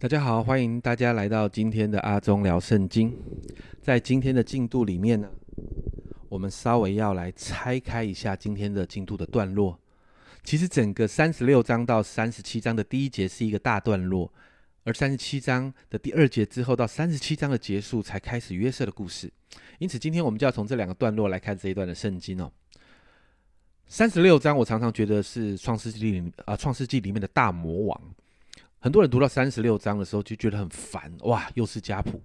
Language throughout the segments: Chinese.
大家好，欢迎大家来到今天的阿忠聊圣经。在今天的进度里面呢，我们稍微要来拆开一下今天的进度的段落。其实整个三十六章到三十七章的第一节是一个大段落，而三十七章的第二节之后到三十七章的结束才开始约瑟的故事。因此，今天我们就要从这两个段落来看这一段的圣经哦。三十六章我常常觉得是创世纪里啊，创世纪里面的大魔王。很多人读到三十六章的时候就觉得很烦，哇，又是家谱，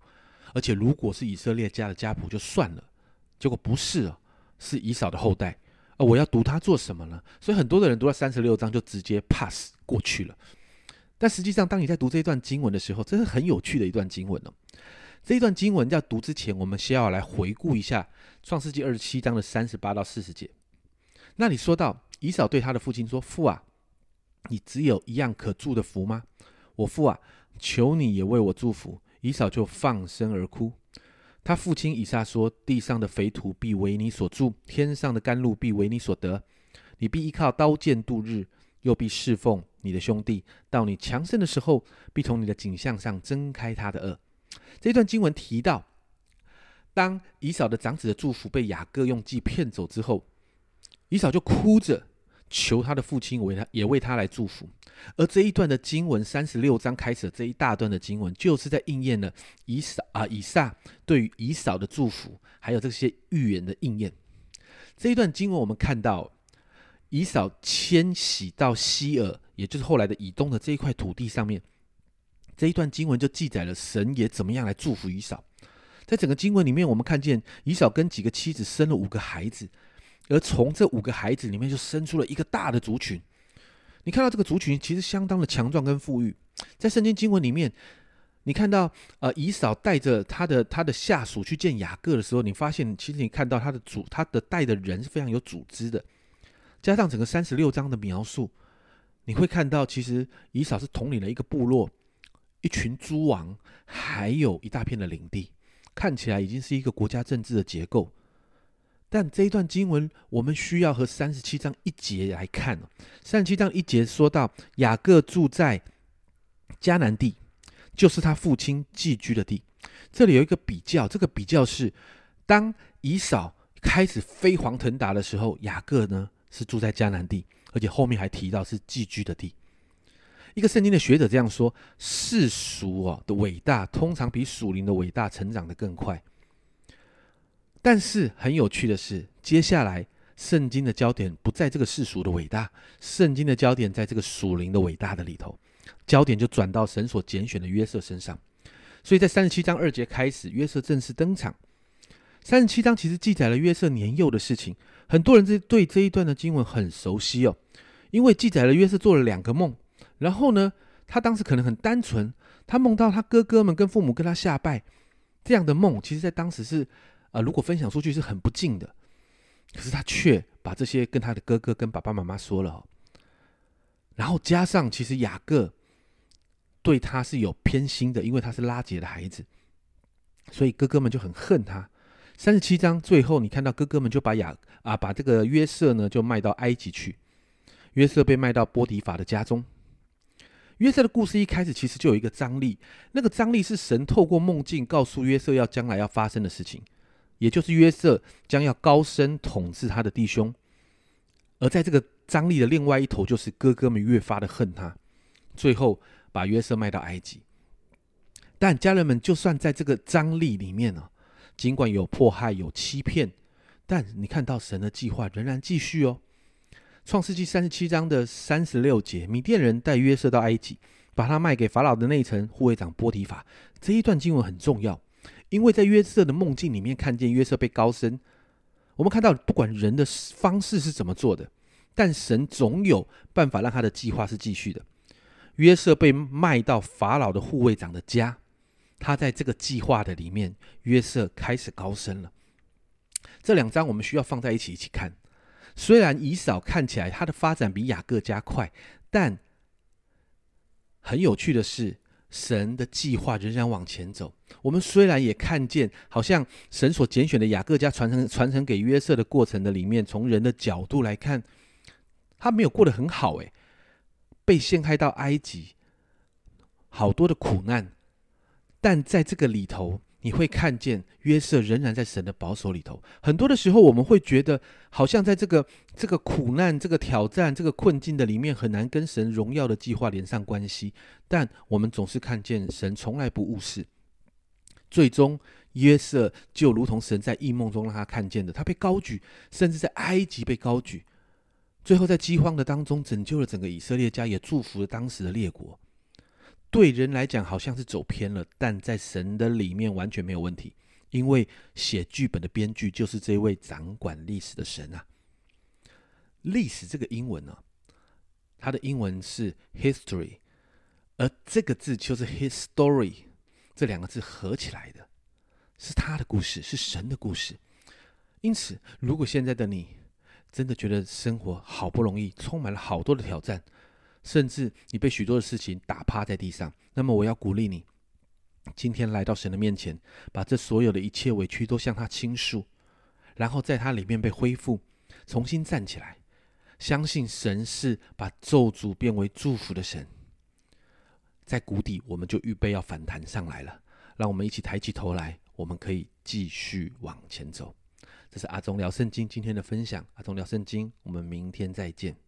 而且如果是以色列家的家谱就算了，结果不是哦，是以扫的后代，啊，我要读它做什么呢？所以很多的人读到三十六章就直接 pass 过去了。但实际上，当你在读这一段经文的时候，这是很有趣的一段经文哦。这一段经文要读之前，我们先要来回顾一下创世纪二十七章的三十八到四十节。那里说到，以扫对他的父亲说：“父啊。”你只有一样可祝的福吗？我父啊，求你也为我祝福。以扫就放声而哭。他父亲以撒说：“地上的肥土必为你所住，天上的甘露必为你所得。你必依靠刀剑度日，又必侍奉你的兄弟。到你强盛的时候，必从你的景象上睁开他的恶。”这段经文提到，当以扫的长子的祝福被雅各用计骗走之后，以扫就哭着。求他的父亲为他也为他来祝福，而这一段的经文三十六章开始这一大段的经文，就是在应验了以扫啊以撒对于以扫的祝福，还有这些预言的应验。这一段经文我们看到，以扫迁徙到西尔，也就是后来的以东的这一块土地上面，这一段经文就记载了神也怎么样来祝福以扫。在整个经文里面，我们看见以扫跟几个妻子生了五个孩子。而从这五个孩子里面，就生出了一个大的族群。你看到这个族群其实相当的强壮跟富裕。在圣经经文里面，你看到呃以扫带着他的他的下属去见雅各的时候，你发现其实你看到他的组他的带的人是非常有组织的。加上整个三十六章的描述，你会看到其实以扫是统领了一个部落、一群诸王，还有一大片的领地，看起来已经是一个国家政治的结构。但这一段经文，我们需要和三十七章一节来看三十七章一节说到，雅各住在迦南地，就是他父亲寄居的地。这里有一个比较，这个比较是，当以扫开始飞黄腾达的时候，雅各呢是住在迦南地，而且后面还提到是寄居的地。一个圣经的学者这样说：世俗哦的伟大，通常比属灵的伟大成长的更快。但是很有趣的是，接下来圣经的焦点不在这个世俗的伟大，圣经的焦点在这个属灵的伟大的里头，焦点就转到神所拣选的约瑟身上。所以在三十七章二节开始，约瑟正式登场。三十七章其实记载了约瑟年幼的事情，很多人这对这一段的经文很熟悉哦，因为记载了约瑟做了两个梦，然后呢，他当时可能很单纯，他梦到他哥哥们跟父母跟他下拜，这样的梦，其实在当时是。啊，如果分享出去是很不敬的，可是他却把这些跟他的哥哥、跟爸爸妈妈说了，然后加上其实雅各对他是有偏心的，因为他是拉结的孩子，所以哥哥们就很恨他。三十七章最后，你看到哥哥们就把雅啊把这个约瑟呢就卖到埃及去，约瑟被卖到波提法的家中。约瑟的故事一开始其实就有一个张力，那个张力是神透过梦境告诉约瑟要将来要发生的事情。也就是约瑟将要高升统治他的弟兄，而在这个张力的另外一头，就是哥哥们越发的恨他，最后把约瑟卖到埃及。但家人们就算在这个张力里面呢，尽管有迫害、有欺骗，但你看到神的计划仍然继续哦。创世纪三十七章的三十六节，米甸人带约瑟到埃及，把他卖给法老的内臣护卫长波提法。这一段经文很重要。因为在约瑟的梦境里面看见约瑟被高升，我们看到不管人的方式是怎么做的，但神总有办法让他的计划是继续的。约瑟被卖到法老的护卫长的家，他在这个计划的里面，约瑟开始高升了。这两章我们需要放在一起一起看。虽然以扫看起来他的发展比雅各加快，但很有趣的是。神的计划仍然往前走。我们虽然也看见，好像神所拣选的雅各家传承传承给约瑟的过程的里面，从人的角度来看，他没有过得很好。诶，被陷害到埃及，好多的苦难，但在这个里头，你会看见约瑟仍然在神的保守里头。很多的时候，我们会觉得好像在这个这个苦难、这个挑战、这个困境的里面，很难跟神荣耀的计划连上关系。但我们总是看见神从来不误事，最终。约瑟就如同神在异梦中让他看见的，他被高举，甚至在埃及被高举，最后在饥荒的当中拯救了整个以色列家，也祝福了当时的列国。对人来讲好像是走偏了，但在神的里面完全没有问题，因为写剧本的编剧就是这位掌管历史的神啊。历史这个英文呢，它的英文是 history，而这个字就是 history 这两个字合起来的。是他的故事，是神的故事。因此，如果现在的你真的觉得生活好不容易，充满了好多的挑战，甚至你被许多的事情打趴在地上，那么我要鼓励你，今天来到神的面前，把这所有的一切委屈都向他倾诉，然后在他里面被恢复，重新站起来，相信神是把咒诅变为祝福的神。在谷底，我们就预备要反弹上来了。让我们一起抬起头来。我们可以继续往前走。这是阿忠聊圣经今天的分享。阿忠聊圣经，我们明天再见。